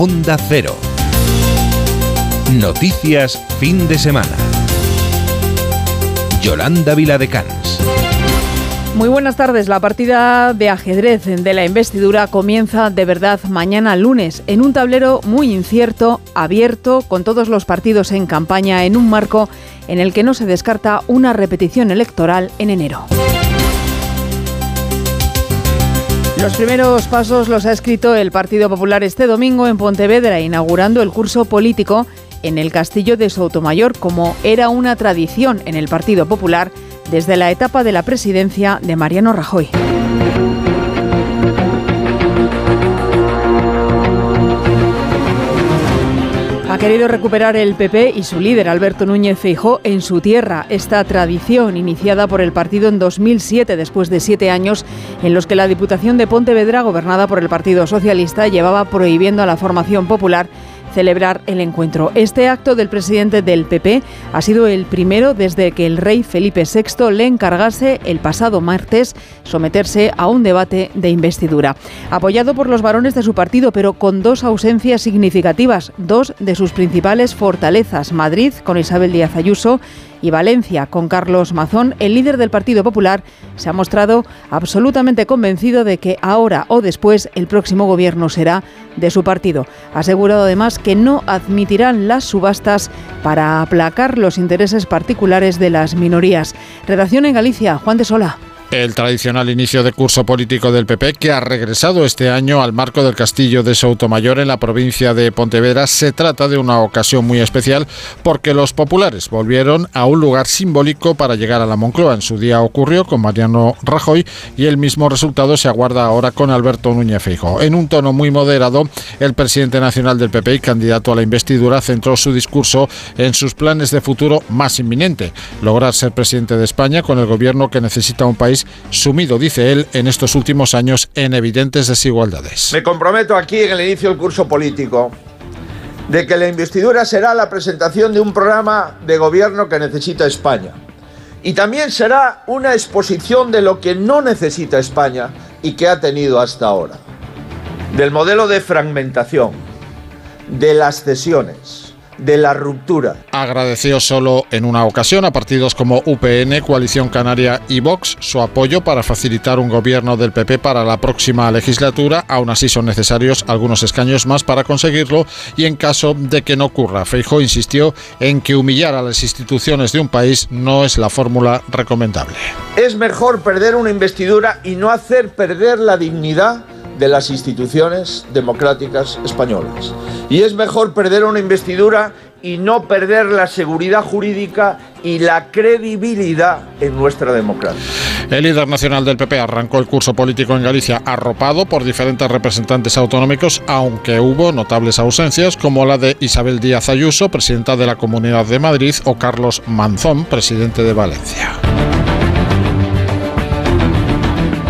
Onda Cero. Noticias fin de semana. Yolanda Viladecans. Muy buenas tardes. La partida de ajedrez de la investidura comienza de verdad mañana lunes en un tablero muy incierto, abierto, con todos los partidos en campaña en un marco en el que no se descarta una repetición electoral en enero. Los primeros pasos los ha escrito el Partido Popular este domingo en Pontevedra, inaugurando el curso político en el Castillo de Sotomayor, como era una tradición en el Partido Popular desde la etapa de la presidencia de Mariano Rajoy. Querido recuperar el PP y su líder Alberto Núñez Feijó en su tierra. Esta tradición iniciada por el partido en 2007 después de siete años en los que la Diputación de Pontevedra gobernada por el Partido Socialista llevaba prohibiendo a la formación popular celebrar el encuentro. Este acto del presidente del PP ha sido el primero desde que el rey Felipe VI le encargase el pasado martes someterse a un debate de investidura. Apoyado por los varones de su partido, pero con dos ausencias significativas, dos de sus principales fortalezas, Madrid con Isabel Díaz Ayuso y Valencia con Carlos Mazón, el líder del Partido Popular se ha mostrado absolutamente convencido de que ahora o después el próximo gobierno será de su partido. Ha asegurado además que no admitirán las subastas para aplacar los intereses particulares de las minorías. Redacción en Galicia, Juan de Sola el tradicional inicio de curso político del PP, que ha regresado este año al marco del Castillo de Soutomayor en la provincia de Pontevedra. Se trata de una ocasión muy especial porque los populares volvieron a un lugar simbólico para llegar a la Moncloa. En su día ocurrió con Mariano Rajoy y el mismo resultado se aguarda ahora con Alberto Núñez Feijóo. En un tono muy moderado, el presidente nacional del PP y candidato a la investidura centró su discurso en sus planes de futuro más inminente, lograr ser presidente de España con el gobierno que necesita un país sumido, dice él, en estos últimos años en evidentes desigualdades. Me comprometo aquí en el inicio del curso político de que la investidura será la presentación de un programa de gobierno que necesita España. Y también será una exposición de lo que no necesita España y que ha tenido hasta ahora. Del modelo de fragmentación, de las cesiones, de la ruptura. Agradeció solo en una ocasión a partidos como UPN, Coalición Canaria y Vox su apoyo para facilitar un gobierno del PP para la próxima legislatura. Aún así son necesarios algunos escaños más para conseguirlo y en caso de que no ocurra, Feijo insistió en que humillar a las instituciones de un país no es la fórmula recomendable. Es mejor perder una investidura y no hacer perder la dignidad de las instituciones democráticas españolas. Y es mejor perder una investidura y no perder la seguridad jurídica y la credibilidad en nuestra democracia. El líder nacional del PP arrancó el curso político en Galicia arropado por diferentes representantes autonómicos, aunque hubo notables ausencias como la de Isabel Díaz Ayuso, presidenta de la Comunidad de Madrid, o Carlos Manzón, presidente de Valencia.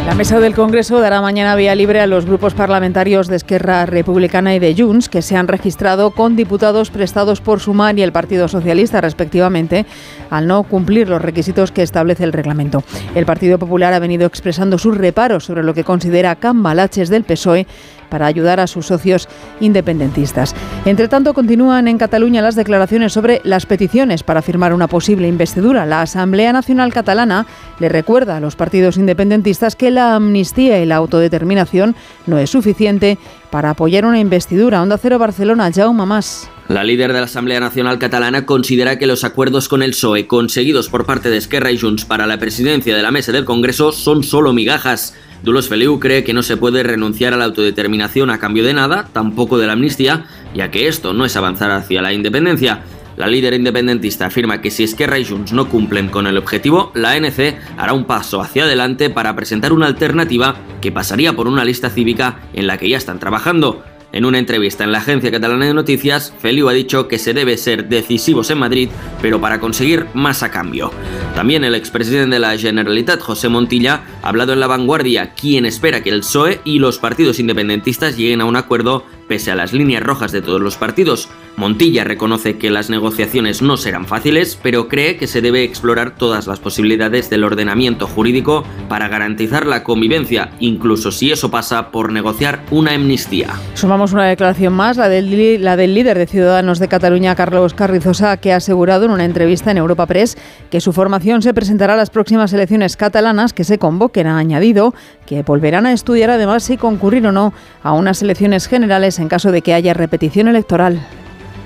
La mesa del Congreso dará mañana vía libre a los grupos parlamentarios de Esquerra Republicana y de Junts que se han registrado con diputados prestados por Sumar y el Partido Socialista respectivamente al no cumplir los requisitos que establece el reglamento. El Partido Popular ha venido expresando sus reparos sobre lo que considera cambalaches del PSOE para ayudar a sus socios independentistas. Entre tanto, continúan en Cataluña las declaraciones sobre las peticiones para firmar una posible investidura. La Asamblea Nacional Catalana le recuerda a los partidos independentistas que la amnistía y la autodeterminación no es suficiente para apoyar una investidura. Onda Cero Barcelona, Jaume Más. La líder de la Asamblea Nacional Catalana considera que los acuerdos con el PSOE conseguidos por parte de Esquerra y Junts para la presidencia de la mesa del Congreso son solo migajas. Dulos Feliu cree que no se puede renunciar a la autodeterminación a cambio de nada, tampoco de la amnistía, ya que esto no es avanzar hacia la independencia. La líder independentista afirma que si Esquerra y Junts no cumplen con el objetivo, la ANC hará un paso hacia adelante para presentar una alternativa que pasaría por una lista cívica en la que ya están trabajando. En una entrevista en la agencia catalana de noticias, Feliu ha dicho que se debe ser decisivos en Madrid, pero para conseguir más a cambio. También el expresidente de la Generalitat, José Montilla, ha hablado en La Vanguardia, quien espera que el PSOE y los partidos independentistas lleguen a un acuerdo pese a las líneas rojas de todos los partidos. Montilla reconoce que las negociaciones no serán fáciles, pero cree que se debe explorar todas las posibilidades del ordenamiento jurídico para garantizar la convivencia, incluso si eso pasa por negociar una amnistía. Sumamos una declaración más, la del, líder de Ciudadanos de Cataluña, Carlos Carrizosa, que ha asegurado en una entrevista en Europa Press que su formación se presentará a las próximas elecciones catalanas que se convoquen. Ha añadido que volverán a estudiar además si concurrir o no a unas elecciones generales en caso de que haya repetición electoral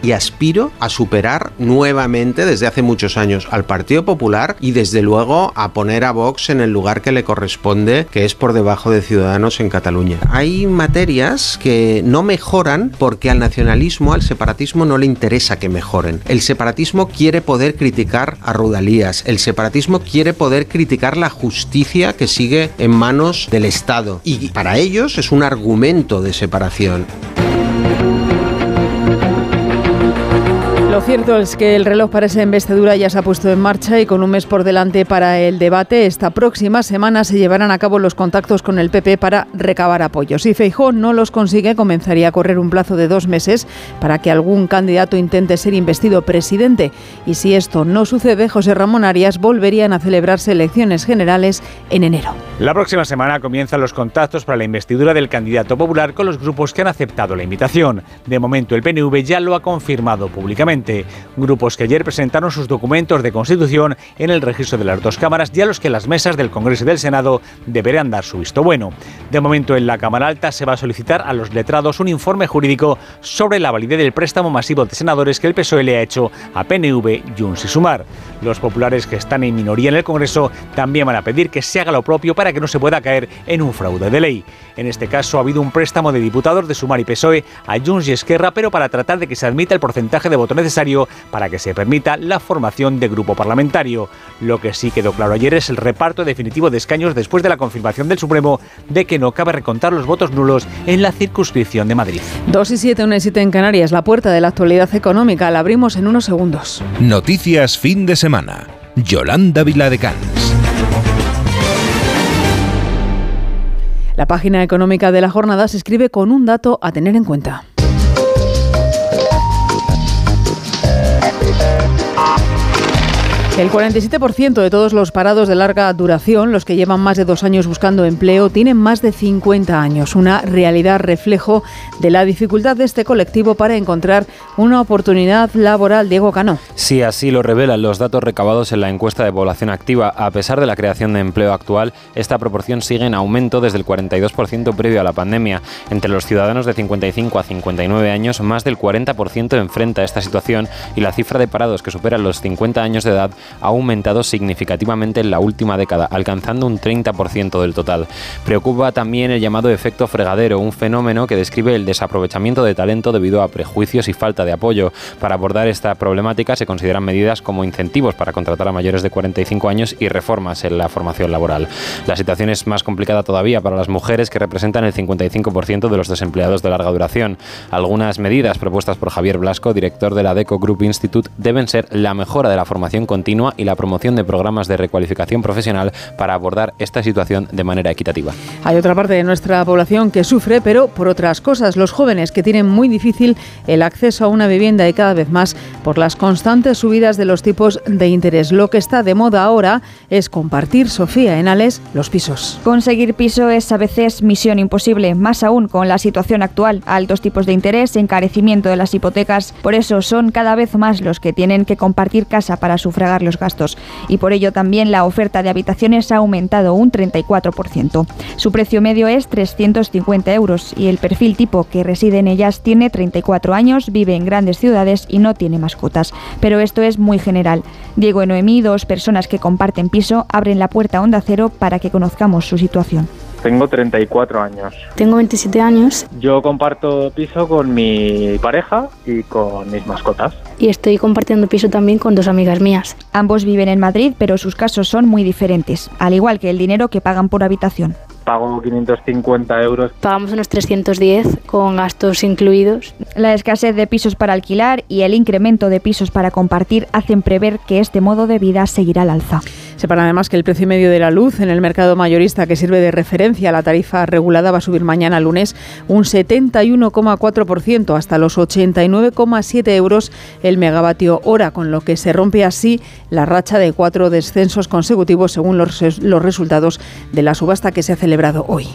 y aspiro a superar nuevamente desde hace muchos años al Partido Popular y desde luego a poner a Vox en el lugar que le corresponde, que es por debajo de Ciudadanos en Cataluña. Hay materias que no mejoran porque al nacionalismo, al separatismo no le interesa que mejoren. El separatismo quiere poder criticar a Rudalías, el separatismo quiere poder criticar la justicia que sigue en manos del Estado y para ellos es un argumento de separación. Lo cierto es que el reloj para esa investidura ya se ha puesto en marcha y con un mes por delante para el debate, esta próxima semana se llevarán a cabo los contactos con el PP para recabar apoyos. Si Feijó no los consigue, comenzaría a correr un plazo de dos meses para que algún candidato intente ser investido presidente. Y si esto no sucede, José Ramón Arias volverían a celebrarse elecciones generales en enero. La próxima semana comienzan los contactos para la investidura del candidato popular con los grupos que han aceptado la invitación. De momento, el PNV ya lo ha confirmado públicamente grupos que ayer presentaron sus documentos de constitución en el registro de las dos cámaras y a los que las mesas del Congreso y del Senado deberán dar su visto bueno. De momento en la Cámara Alta se va a solicitar a los letrados un informe jurídico sobre la validez del préstamo masivo de senadores que el PSOE le ha hecho a PNV, Junts y Sumar. Los populares que están en minoría en el Congreso también van a pedir que se haga lo propio para que no se pueda caer en un fraude de ley. En este caso ha habido un préstamo de diputados de Sumar y PSOE a Junts y Esquerra, pero para tratar de que se admita el porcentaje de voto necesario para que se permita la formación de grupo parlamentario. Lo que sí quedó claro ayer es el reparto definitivo de escaños después de la confirmación del Supremo de que no cabe recontar los votos nulos en la circunscripción de Madrid. 2 y 7, 1 y 7 en Canarias, la puerta de la actualidad económica. La abrimos en unos segundos. Noticias fin de semana. Yolanda Viladecans. La página económica de la jornada se escribe con un dato a tener en cuenta. El 47% de todos los parados de larga duración, los que llevan más de dos años buscando empleo, tienen más de 50 años. Una realidad reflejo de la dificultad de este colectivo para encontrar una oportunidad laboral. Diego Cano. Sí, así lo revelan los datos recabados en la encuesta de población activa. A pesar de la creación de empleo actual, esta proporción sigue en aumento desde el 42% previo a la pandemia. Entre los ciudadanos de 55 a 59 años, más del 40% enfrenta esta situación y la cifra de parados que superan los 50 años de edad ha aumentado significativamente en la última década, alcanzando un 30% del total. Preocupa también el llamado efecto fregadero, un fenómeno que describe el desaprovechamiento de talento debido a prejuicios y falta de apoyo. Para abordar esta problemática se consideran medidas como incentivos para contratar a mayores de 45 años y reformas en la formación laboral. La situación es más complicada todavía para las mujeres que representan el 55% de los desempleados de larga duración. Algunas medidas propuestas por Javier Blasco, director de la DECO Group Institute, deben ser la mejora de la formación continua y la promoción de programas de recualificación profesional para abordar esta situación de manera equitativa. Hay otra parte de nuestra población que sufre, pero por otras cosas, los jóvenes que tienen muy difícil el acceso a una vivienda y cada vez más por las constantes subidas de los tipos de interés. Lo que está de moda ahora es compartir, Sofía Enales, los pisos. Conseguir piso es a veces misión imposible, más aún con la situación actual, altos tipos de interés, encarecimiento de las hipotecas. Por eso son cada vez más los que tienen que compartir casa para sufragar los gastos y por ello también la oferta de habitaciones ha aumentado un 34%. Su precio medio es 350 euros y el perfil tipo que reside en ellas tiene 34 años, vive en grandes ciudades y no tiene mascotas. Pero esto es muy general. Diego y Noemí, dos personas que comparten piso, abren la puerta a Onda Cero para que conozcamos su situación. Tengo 34 años. Tengo 27 años. Yo comparto piso con mi pareja y con mis mascotas. Y estoy compartiendo piso también con dos amigas mías. Ambos viven en Madrid, pero sus casos son muy diferentes, al igual que el dinero que pagan por habitación. Pago 550 euros. Pagamos unos 310 con gastos incluidos. La escasez de pisos para alquilar y el incremento de pisos para compartir hacen prever que este modo de vida seguirá al alza. Sepan además que el precio medio de la luz en el mercado mayorista que sirve de referencia a la tarifa regulada va a subir mañana lunes un 71,4% hasta los 89,7 euros el megavatio hora, con lo que se rompe así la racha de cuatro descensos consecutivos según los, los resultados de la subasta que se ha celebrado hoy.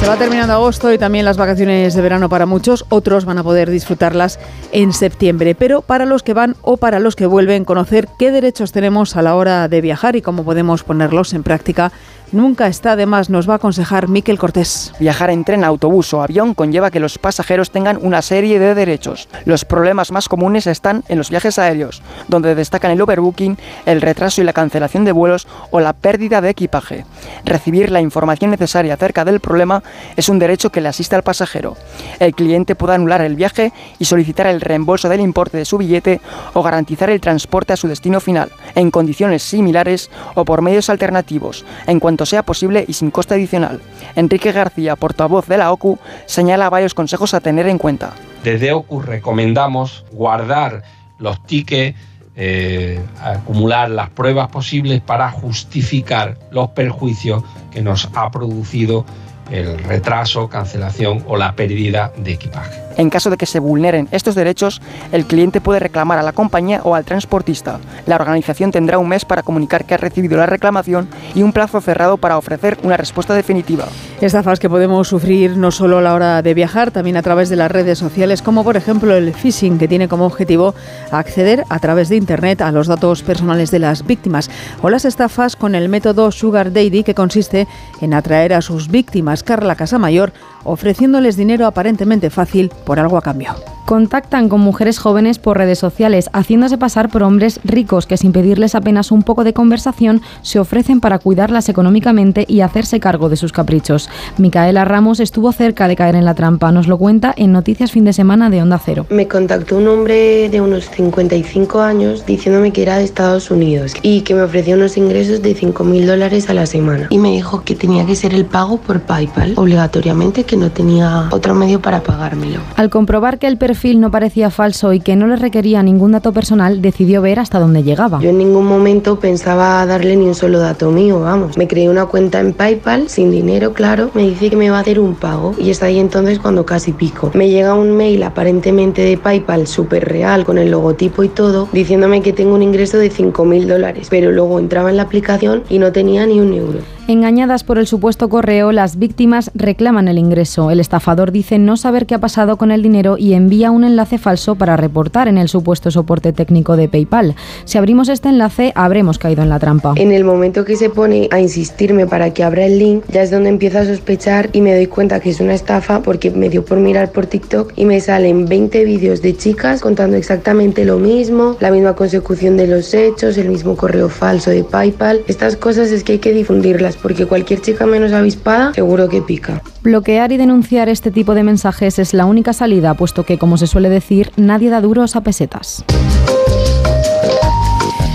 Se va terminando agosto y también las vacaciones de verano para muchos. Otros van a poder disfrutarlas en septiembre. Pero para los que van o para los que vuelven, conocer qué derechos tenemos a la hora de viajar y cómo podemos ponerlos en práctica Nunca está de más, nos va a aconsejar Miquel Cortés. Viajar en tren, autobús o avión conlleva que los pasajeros tengan una serie de derechos. Los problemas más comunes están en los viajes aéreos, donde destacan el overbooking, el retraso y la cancelación de vuelos o la pérdida de equipaje. Recibir la información necesaria acerca del problema es un derecho que le asiste al pasajero. El cliente puede anular el viaje y solicitar el reembolso del importe de su billete o garantizar el transporte a su destino final, en condiciones similares o por medios alternativos, en cuanto sea posible y sin coste adicional. Enrique García, portavoz de la OCU, señala varios consejos a tener en cuenta. Desde OCU recomendamos guardar los tickets eh, acumular las pruebas posibles para justificar los perjuicios que nos ha producido el retraso, cancelación o la pérdida de equipaje. En caso de que se vulneren estos derechos, el cliente puede reclamar a la compañía o al transportista. La organización tendrá un mes para comunicar que ha recibido la reclamación y un plazo cerrado para ofrecer una respuesta definitiva. Estafas que podemos sufrir no solo a la hora de viajar, también a través de las redes sociales, como por ejemplo el phishing, que tiene como objetivo acceder a través de Internet a los datos personales de las víctimas, o las estafas con el método Sugar Daddy, que consiste en atraer a sus víctimas Carla Casamayor ofreciéndoles dinero aparentemente fácil por algo a cambio. Contactan con mujeres jóvenes por redes sociales, haciéndose pasar por hombres ricos que sin pedirles apenas un poco de conversación se ofrecen para cuidarlas económicamente y hacerse cargo de sus caprichos. Micaela Ramos estuvo cerca de caer en la trampa, nos lo cuenta en Noticias Fin de Semana de Onda Cero. Me contactó un hombre de unos 55 años diciéndome que era de Estados Unidos y que me ofrecía unos ingresos de 5.000 dólares a la semana. Y me dijo que tenía que ser el pago por PayPal, obligatoriamente, que no tenía otro medio para pagármelo. Al comprobar que el perfil no parecía falso y que no le requería ningún dato personal, decidió ver hasta dónde llegaba. Yo en ningún momento pensaba darle ni un solo dato mío, vamos. Me creé una cuenta en PayPal, sin dinero, claro. Me dice que me va a hacer un pago y es ahí entonces cuando casi pico. Me llega un mail aparentemente de PayPal súper real, con el logotipo y todo, diciéndome que tengo un ingreso de 5.000 dólares, pero luego entraba en la aplicación y no tenía ni un euro. Engañadas por el supuesto correo, las víctimas reclaman el ingreso. El estafador dice no saber qué ha pasado con el dinero y envía un enlace falso para reportar en el supuesto soporte técnico de PayPal. Si abrimos este enlace, habremos caído en la trampa. En el momento que se pone a insistirme para que abra el link, ya es donde empiezo a sospechar y me doy cuenta que es una estafa porque me dio por mirar por TikTok y me salen 20 vídeos de chicas contando exactamente lo mismo, la misma consecución de los hechos, el mismo correo falso de PayPal. Estas cosas es que hay que difundirlas porque cualquier chica menos avispada seguro que pica. Bloquear y denunciar este tipo de mensajes es la única salida, puesto que, como se suele decir, nadie da duros a pesetas.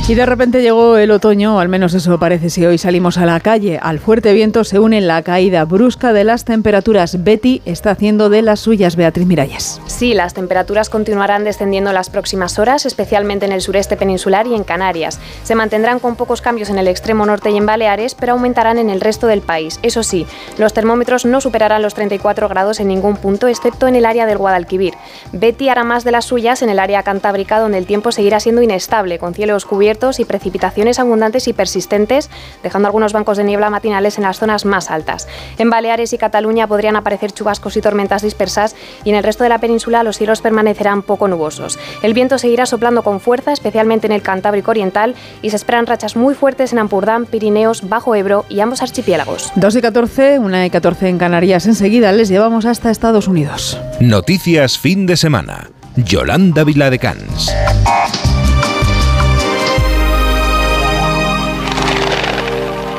Y de repente llegó el otoño, al menos eso parece si hoy salimos a la calle. Al fuerte viento se une la caída brusca de las temperaturas. Betty está haciendo de las suyas, Beatriz Miralles. Sí, las temperaturas continuarán descendiendo las próximas horas, especialmente en el sureste peninsular y en Canarias. Se mantendrán con pocos cambios en el extremo norte y en Baleares, pero aumentarán en el resto del país. Eso sí, los termómetros no superarán los 34 grados en ningún punto, excepto en el área del Guadalquivir. Betty hará más de las suyas en el área cantábrica, donde el tiempo seguirá siendo inestable, con cielos cubiertos y precipitaciones abundantes y persistentes, dejando algunos bancos de niebla matinales en las zonas más altas. En Baleares y Cataluña podrían aparecer chubascos y tormentas dispersas y en el resto de la península los cielos permanecerán poco nubosos. El viento seguirá soplando con fuerza, especialmente en el Cantábrico Oriental, y se esperan rachas muy fuertes en Ampurdán, Pirineos, Bajo Ebro y ambos archipiélagos. 2 y 14, una y 14 en Canarias. Enseguida les llevamos hasta Estados Unidos. Noticias fin de semana. Yolanda Viladecans.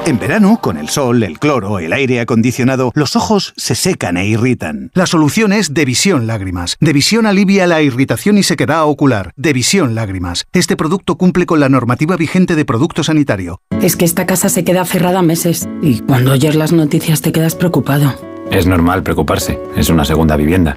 En verano, con el sol, el cloro, el aire acondicionado, los ojos se secan e irritan. La solución es Devisión Lágrimas. Devisión alivia la irritación y sequedad ocular. Devisión Lágrimas. Este producto cumple con la normativa vigente de producto sanitario. Es que esta casa se queda cerrada meses y cuando oyes las noticias te quedas preocupado. Es normal preocuparse. Es una segunda vivienda.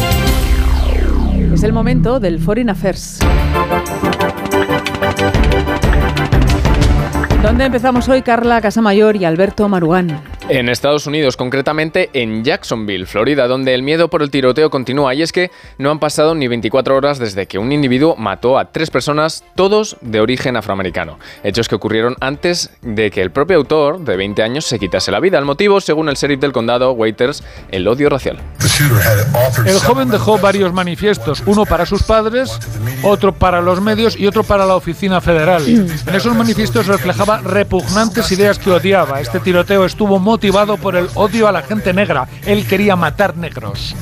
Es el momento del Foreign Affairs. ¿Dónde empezamos hoy Carla Casamayor y Alberto Marugán? En Estados Unidos, concretamente en Jacksonville, Florida, donde el miedo por el tiroteo continúa. Y es que no han pasado ni 24 horas desde que un individuo mató a tres personas, todos de origen afroamericano. Hechos que ocurrieron antes de que el propio autor, de 20 años, se quitase la vida. El motivo, según el sheriff del condado, Waiters, el odio racial. El joven dejó varios manifiestos, uno para sus padres, otro para los medios y otro para la oficina federal. En esos manifiestos reflejaba repugnantes ideas que odiaba. Este tiroteo estuvo motivado por el odio a la gente negra. Él quería matar negros.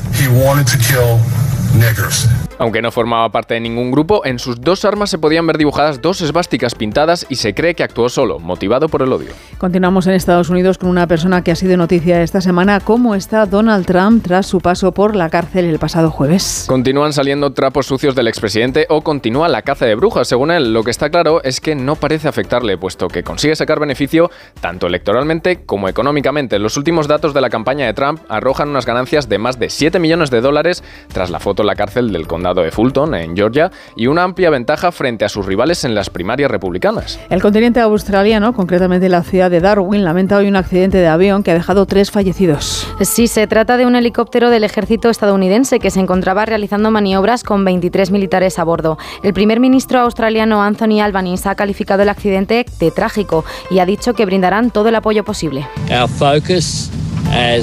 Aunque no formaba parte de ningún grupo, en sus dos armas se podían ver dibujadas dos esvásticas pintadas y se cree que actuó solo, motivado por el odio. Continuamos en Estados Unidos con una persona que ha sido noticia esta semana. ¿Cómo está Donald Trump tras su paso por la cárcel el pasado jueves? Continúan saliendo trapos sucios del expresidente o continúa la caza de brujas, según él. Lo que está claro es que no parece afectarle, puesto que consigue sacar beneficio tanto electoralmente como económicamente. Los últimos datos de la campaña de Trump arrojan unas ganancias de más de 7 millones de dólares tras la foto en la cárcel del condado de Fulton, en Georgia, y una amplia ventaja frente a sus rivales en las primarias republicanas. El continente australiano, concretamente la ciudad de Darwin, lamenta hoy un accidente de avión que ha dejado tres fallecidos. Sí, se trata de un helicóptero del ejército estadounidense que se encontraba realizando maniobras con 23 militares a bordo. El primer ministro australiano Anthony Albanese ha calificado el accidente de trágico y ha dicho que brindarán todo el apoyo posible.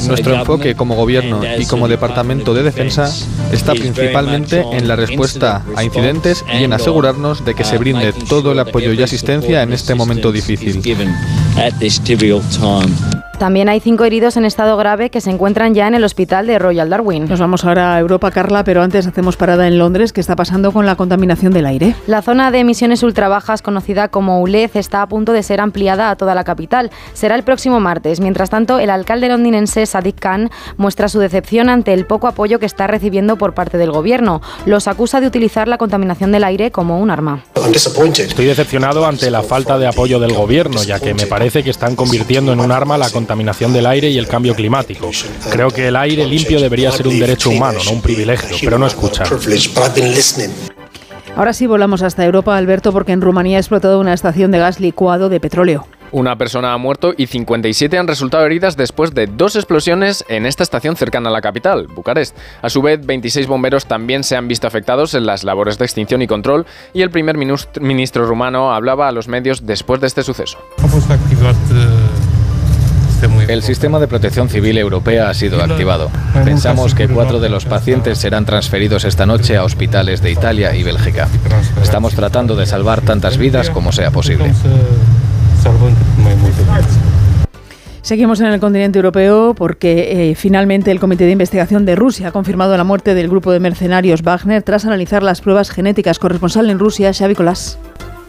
Nuestro enfoque como gobierno y como Departamento de Defensa está principalmente en la respuesta a incidentes y en asegurarnos de que se brinde todo el apoyo y asistencia en este momento difícil. También hay cinco heridos en estado grave que se encuentran ya en el hospital de Royal Darwin. Nos vamos ahora a Europa, Carla, pero antes hacemos parada en Londres. ¿Qué está pasando con la contaminación del aire? La zona de emisiones ultrabajas, conocida como ULEZ, está a punto de ser ampliada a toda la capital. Será el próximo martes. Mientras tanto, el alcalde londinense Sadiq Khan muestra su decepción ante el poco apoyo que está recibiendo por parte del gobierno. Los acusa de utilizar la contaminación del aire como un arma. Estoy decepcionado ante la falta de apoyo del gobierno, ya que me parece que están convirtiendo en un arma la contaminación del aire y el cambio climático. Creo que el aire limpio debería ser un derecho humano, no un privilegio, pero no escuchan. Ahora sí volamos hasta Europa, Alberto, porque en Rumanía ha explotado una estación de gas licuado de petróleo. Una persona ha muerto y 57 han resultado heridas después de dos explosiones en esta estación cercana a la capital, Bucarest. A su vez, 26 bomberos también se han visto afectados en las labores de extinción y control y el primer ministro rumano hablaba a los medios después de este suceso. El sistema de protección civil europea ha sido activado. Pensamos que cuatro de los pacientes serán transferidos esta noche a hospitales de Italia y Bélgica. Estamos tratando de salvar tantas vidas como sea posible. Seguimos en el continente europeo porque eh, finalmente el Comité de Investigación de Rusia ha confirmado la muerte del grupo de mercenarios Wagner tras analizar las pruebas genéticas. Corresponsal en Rusia, Xavi Colás.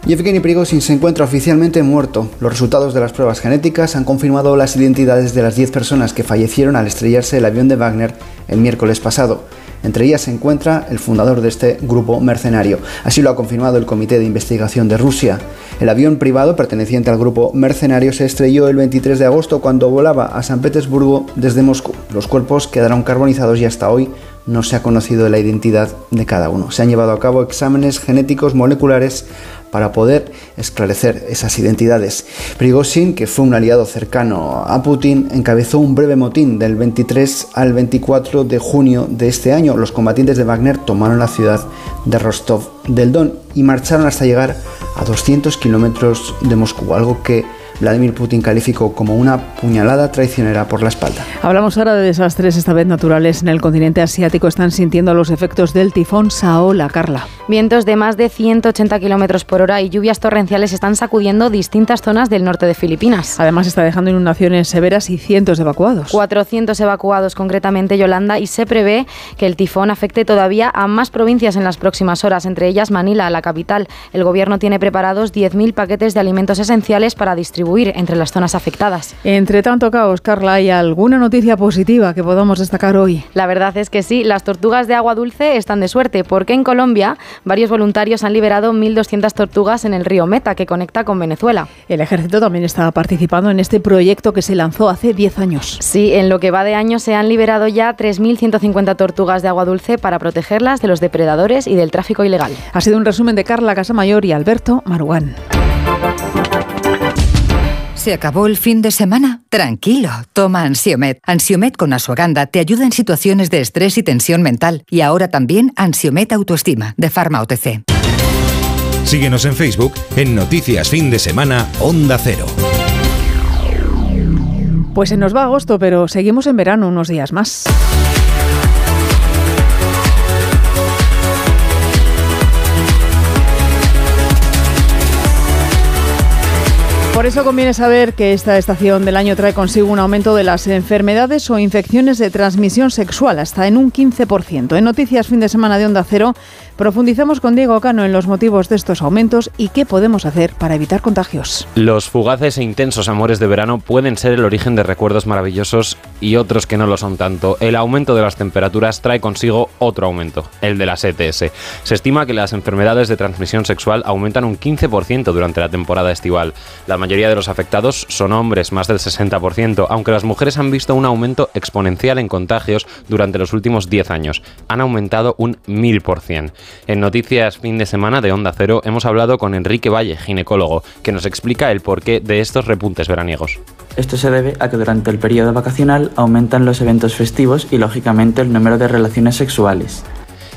Yevgeny Prigozhin se encuentra oficialmente muerto. Los resultados de las pruebas genéticas han confirmado las identidades de las 10 personas que fallecieron al estrellarse el avión de Wagner el miércoles pasado. Entre ellas se encuentra el fundador de este grupo mercenario. Así lo ha confirmado el Comité de Investigación de Rusia. El avión privado perteneciente al grupo mercenario se estrelló el 23 de agosto cuando volaba a San Petersburgo desde Moscú. Los cuerpos quedaron carbonizados y hasta hoy no se ha conocido la identidad de cada uno. Se han llevado a cabo exámenes genéticos moleculares para poder esclarecer esas identidades. Prigozhin, que fue un aliado cercano a Putin, encabezó un breve motín del 23 al 24 de junio de este año. Los combatientes de Wagner tomaron la ciudad de Rostov del Don y marcharon hasta llegar a 200 kilómetros de Moscú, algo que Vladimir Putin calificó como una puñalada traicionera por la espalda. Hablamos ahora de desastres, esta vez naturales, en el continente asiático. Están sintiendo los efectos del tifón Saola, Carla. Vientos de más de 180 kilómetros por hora y lluvias torrenciales están sacudiendo distintas zonas del norte de Filipinas. Además, está dejando inundaciones severas y cientos de evacuados. 400 evacuados concretamente Yolanda y se prevé que el tifón afecte todavía a más provincias en las próximas horas, entre ellas Manila, la capital. El gobierno tiene preparados 10.000 paquetes de alimentos esenciales para distribuir entre las zonas afectadas. Entre tanto caos, Carla, ¿hay alguna noticia positiva que podamos destacar hoy? La verdad es que sí, las tortugas de agua dulce están de suerte, porque en Colombia varios voluntarios han liberado 1.200 tortugas en el río Meta, que conecta con Venezuela. El ejército también está participando en este proyecto que se lanzó hace 10 años. Sí, en lo que va de año se han liberado ya 3.150 tortugas de agua dulce para protegerlas de los depredadores y del tráfico ilegal. Ha sido un resumen de Carla Casamayor y Alberto Maruán. ¿Se acabó el fin de semana? Tranquilo, toma Ansiomet. Ansiomet con Asuaganda te ayuda en situaciones de estrés y tensión mental. Y ahora también Ansiomet Autoestima, de Pharma OTC. Síguenos en Facebook en Noticias Fin de Semana Onda Cero. Pues se nos va agosto, pero seguimos en verano unos días más. Por eso conviene saber que esta estación del año trae consigo un aumento de las enfermedades o infecciones de transmisión sexual, hasta en un 15%. En Noticias Fin de Semana de Onda Cero profundizamos con Diego Cano en los motivos de estos aumentos y qué podemos hacer para evitar contagios. Los fugaces e intensos amores de verano pueden ser el origen de recuerdos maravillosos y otros que no lo son tanto. El aumento de las temperaturas trae consigo otro aumento, el de las ETS. Se estima que las enfermedades de transmisión sexual aumentan un 15% durante la temporada estival. La mayoría de los afectados son hombres, más del 60%, aunque las mujeres han visto un aumento exponencial en contagios durante los últimos 10 años. Han aumentado un 1000%. En Noticias Fin de Semana de Onda Cero hemos hablado con Enrique Valle, ginecólogo, que nos explica el porqué de estos repuntes veraniegos. Esto se debe a que durante el periodo vacacional aumentan los eventos festivos y lógicamente el número de relaciones sexuales.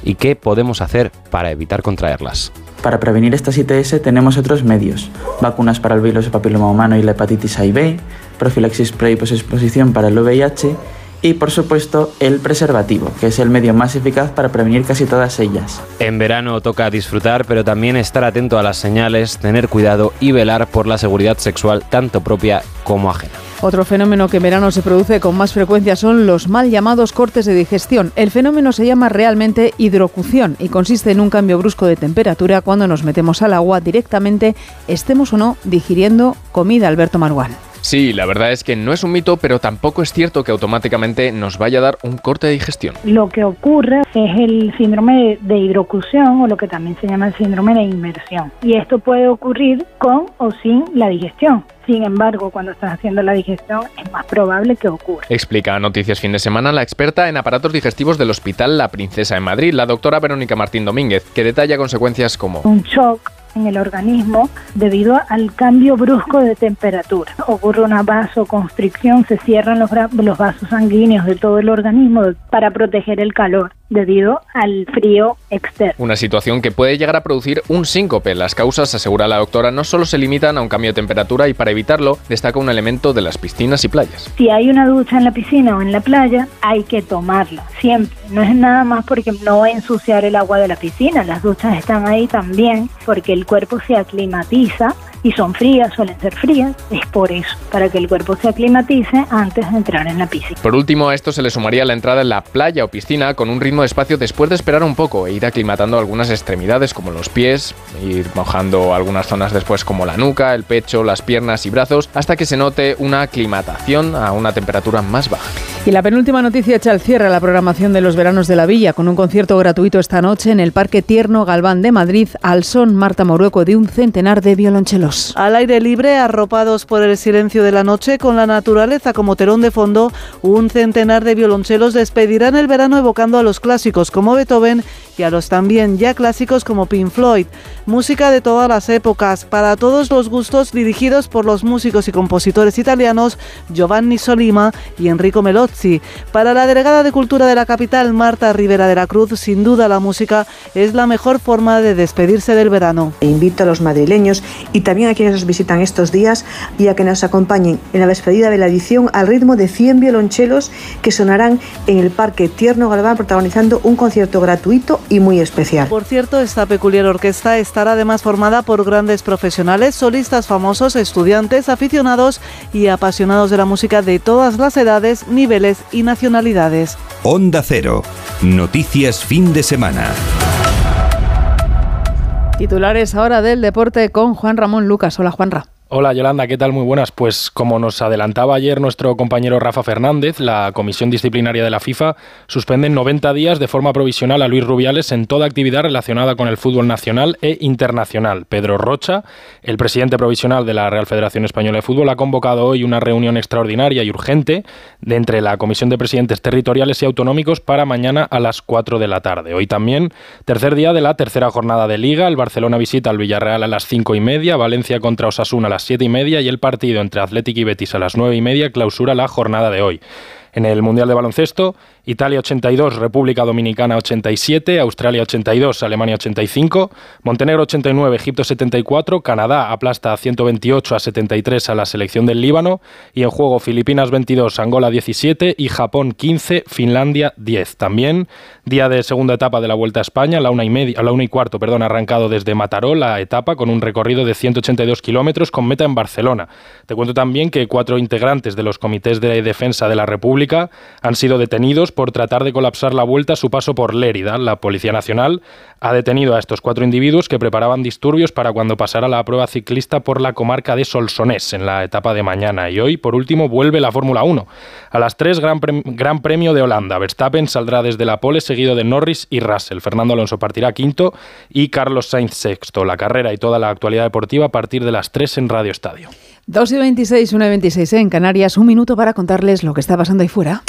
¿Y qué podemos hacer para evitar contraerlas? Para prevenir estas ITS tenemos otros medios, vacunas para el virus de papiloma humano y la hepatitis A y B, profilaxis pre y posexposición para el VIH y por supuesto el preservativo, que es el medio más eficaz para prevenir casi todas ellas. En verano toca disfrutar, pero también estar atento a las señales, tener cuidado y velar por la seguridad sexual tanto propia como ajena. Otro fenómeno que en verano se produce con más frecuencia son los mal llamados cortes de digestión. El fenómeno se llama realmente hidrocución y consiste en un cambio brusco de temperatura cuando nos metemos al agua directamente, estemos o no digiriendo comida. Alberto Marguán. Sí, la verdad es que no es un mito, pero tampoco es cierto que automáticamente nos vaya a dar un corte de digestión. Lo que ocurre es el síndrome de hidrocución o lo que también se llama el síndrome de inmersión. Y esto puede ocurrir con o sin la digestión. Sin embargo, cuando estás haciendo la digestión es más probable que ocurra. Explica a Noticias Fin de Semana la experta en aparatos digestivos del Hospital La Princesa en Madrid, la doctora Verónica Martín Domínguez, que detalla consecuencias como un shock en el organismo debido al cambio brusco de temperatura. Ocurre una vasoconstricción, se cierran los, los vasos sanguíneos de todo el organismo para proteger el calor debido al frío externo. Una situación que puede llegar a producir un síncope. Las causas, asegura la doctora, no solo se limitan a un cambio de temperatura y para evitarlo destaca un elemento de las piscinas y playas. Si hay una ducha en la piscina o en la playa, hay que tomarla, siempre. No es nada más porque no ensuciar el agua de la piscina, las duchas están ahí también porque el cuerpo se aclimatiza y son frías, suelen ser frías, es por eso, para que el cuerpo se aclimatice antes de entrar en la piscina. Por último, a esto se le sumaría la entrada en la playa o piscina con un ritmo de espacio después de esperar un poco e ir aclimatando algunas extremidades como los pies, ir mojando algunas zonas después como la nuca, el pecho, las piernas y brazos, hasta que se note una aclimatación a una temperatura más baja. Y la penúltima noticia echa al cierre a la programación de los veranos de la Villa con un concierto gratuito esta noche en el Parque Tierno Galván de Madrid al son Marta Morueco de un centenar de violonchelos. Al aire libre, arropados por el silencio de la noche, con la naturaleza como telón de fondo, un centenar de violonchelos despedirán el verano evocando a los clásicos como Beethoven y a los también ya clásicos como Pink Floyd. Música de todas las épocas, para todos los gustos, dirigidos por los músicos y compositores italianos Giovanni Solima y Enrico Melozzi Tozzi. Para la delegada de Cultura de la capital, Marta Rivera de la Cruz, sin duda la música es la mejor forma de despedirse del verano. Invito a los madrileños y también a quienes nos visitan estos días y a que nos acompañen en la despedida de la edición al ritmo de 100 violonchelos que sonarán en el Parque Tierno Galván protagonizando un concierto gratuito y muy especial. Por cierto, esta peculiar orquesta estará además formada por grandes profesionales, solistas famosos, estudiantes, aficionados y apasionados de la música de todas las edades, niveles y nacionalidades. Onda Cero. Noticias fin de semana. Titulares ahora del deporte con Juan Ramón Lucas. Hola Juanra. Hola Yolanda, ¿qué tal? Muy buenas. Pues como nos adelantaba ayer nuestro compañero Rafa Fernández, la Comisión Disciplinaria de la FIFA suspende en 90 días de forma provisional a Luis Rubiales en toda actividad relacionada con el fútbol nacional e internacional. Pedro Rocha, el presidente provisional de la Real Federación Española de Fútbol, ha convocado hoy una reunión extraordinaria y urgente de entre la Comisión de Presidentes Territoriales y Autonómicos para mañana a las 4 de la tarde. Hoy también, tercer día de la tercera jornada de Liga, el Barcelona visita al Villarreal a las 5 y media, Valencia contra Osasuna a las siete y media y el partido entre Athletic y Betis a las nueve y media clausura la jornada de hoy. En el Mundial de Baloncesto, Italia 82, República Dominicana 87, Australia 82, Alemania 85, Montenegro 89, Egipto 74, Canadá aplasta 128 a 73 a la selección del Líbano y en juego Filipinas 22, Angola 17 y Japón 15, Finlandia 10. También día de segunda etapa de la Vuelta a España, la una y media, a la una y cuarto, perdón, arrancado desde Mataró la etapa con un recorrido de 182 kilómetros con meta en Barcelona. Te cuento también que cuatro integrantes de los comités de defensa de la República han sido detenidos por tratar de colapsar la vuelta a su paso por Lérida. La Policía Nacional ha detenido a estos cuatro individuos que preparaban disturbios para cuando pasara la prueba ciclista por la comarca de Solsonés en la etapa de mañana. Y hoy, por último, vuelve la Fórmula 1. A las 3, gran, gran Premio de Holanda. Verstappen saldrá desde la pole seguido de Norris y Russell. Fernando Alonso partirá quinto y Carlos Sainz sexto. La carrera y toda la actualidad deportiva a partir de las 3 en Radio Estadio. 2 y 26, 1 y 26 en Canarias. Un minuto para contarles lo que está pasando ahí fuera.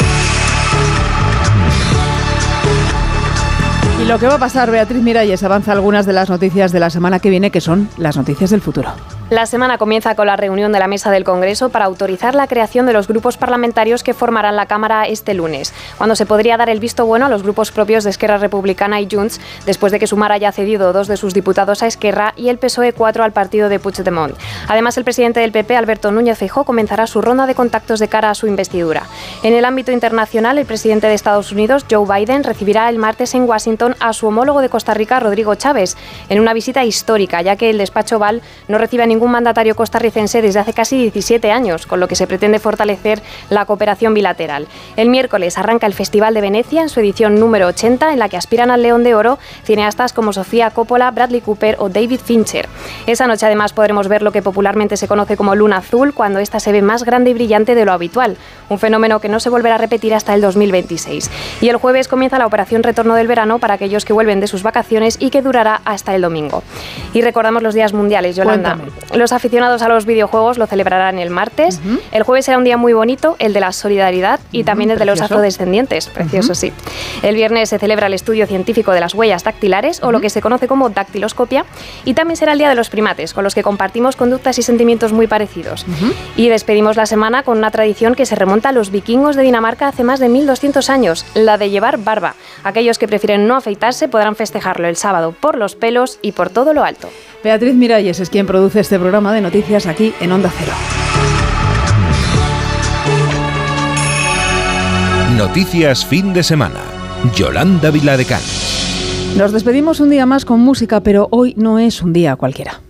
Y lo que va a pasar, Beatriz Miralles avanza algunas de las noticias de la semana que viene, que son las noticias del futuro. La semana comienza con la reunión de la mesa del Congreso para autorizar la creación de los grupos parlamentarios que formarán la Cámara este lunes, cuando se podría dar el visto bueno a los grupos propios de Esquerra Republicana y Junts, después de que Sumar haya cedido dos de sus diputados a Esquerra y el PSOE cuatro al partido de Puigdemont. Además, el presidente del PP, Alberto Núñez Feijóo, comenzará su ronda de contactos de cara a su investidura. En el ámbito internacional, el presidente de Estados Unidos, Joe Biden, recibirá el martes en Washington a su homólogo de Costa Rica, Rodrigo Chávez, en una visita histórica, ya que el despacho Val no recibe a ningún mandatario costarricense desde hace casi 17 años, con lo que se pretende fortalecer la cooperación bilateral. El miércoles arranca el Festival de Venecia en su edición número 80, en la que aspiran al León de Oro cineastas como Sofía Coppola, Bradley Cooper o David Fincher. Esa noche además podremos ver lo que popularmente se conoce como luna azul, cuando esta se ve más grande y brillante de lo habitual, un fenómeno que no se volverá a repetir hasta el 2026. Y el jueves comienza la operación Retorno del Verano para aquellos que vuelven de sus vacaciones y que durará hasta el domingo. Y recordamos los días mundiales, Yolanda. Los aficionados a los videojuegos lo celebrarán el martes. El jueves será un día muy bonito, el de la solidaridad y también el de los afrodescendientes. Precioso, sí. El viernes se celebra el estudio científico de las huellas dactilares o lo que se conoce como dactiloscopia. Y también será el día de los primates, con los que compartimos conductas y sentimientos muy parecidos. Y despedimos la semana con una tradición que se remonta a los vikingos de Dinamarca hace más de 1200 años, la de llevar barba. Aquellos que prefieren no afeitarse podrán festejarlo el sábado por los pelos y por todo lo alto. Beatriz Miralles es quien produce este programa de noticias aquí en Onda Cero. Noticias fin de semana. Yolanda Viladecans. Nos despedimos un día más con música, pero hoy no es un día cualquiera.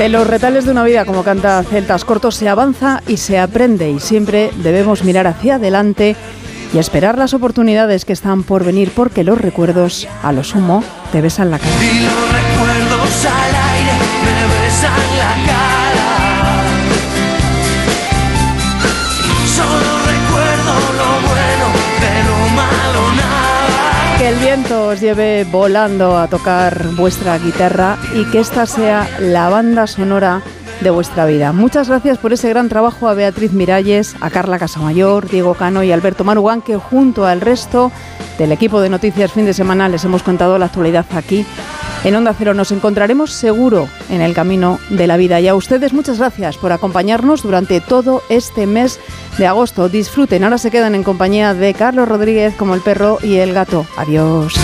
De los retales de una vida, como canta Celtas Cortos, se avanza y se aprende y siempre debemos mirar hacia adelante y esperar las oportunidades que están por venir porque los recuerdos, a lo sumo, te besan la cara. Y los recuerdos al aire me besan la cara. Viento os lleve volando a tocar vuestra guitarra y que esta sea la banda sonora de vuestra vida. Muchas gracias por ese gran trabajo a Beatriz Miralles, a Carla Casamayor, Diego Cano y Alberto Marugán, que junto al resto del equipo de Noticias Fin de Semana les hemos contado la actualidad aquí en Onda Cero. Nos encontraremos seguro en el camino de la vida. Y a ustedes muchas gracias por acompañarnos durante todo este mes de agosto. Disfruten, ahora se quedan en compañía de Carlos Rodríguez como el perro y el gato. Adiós.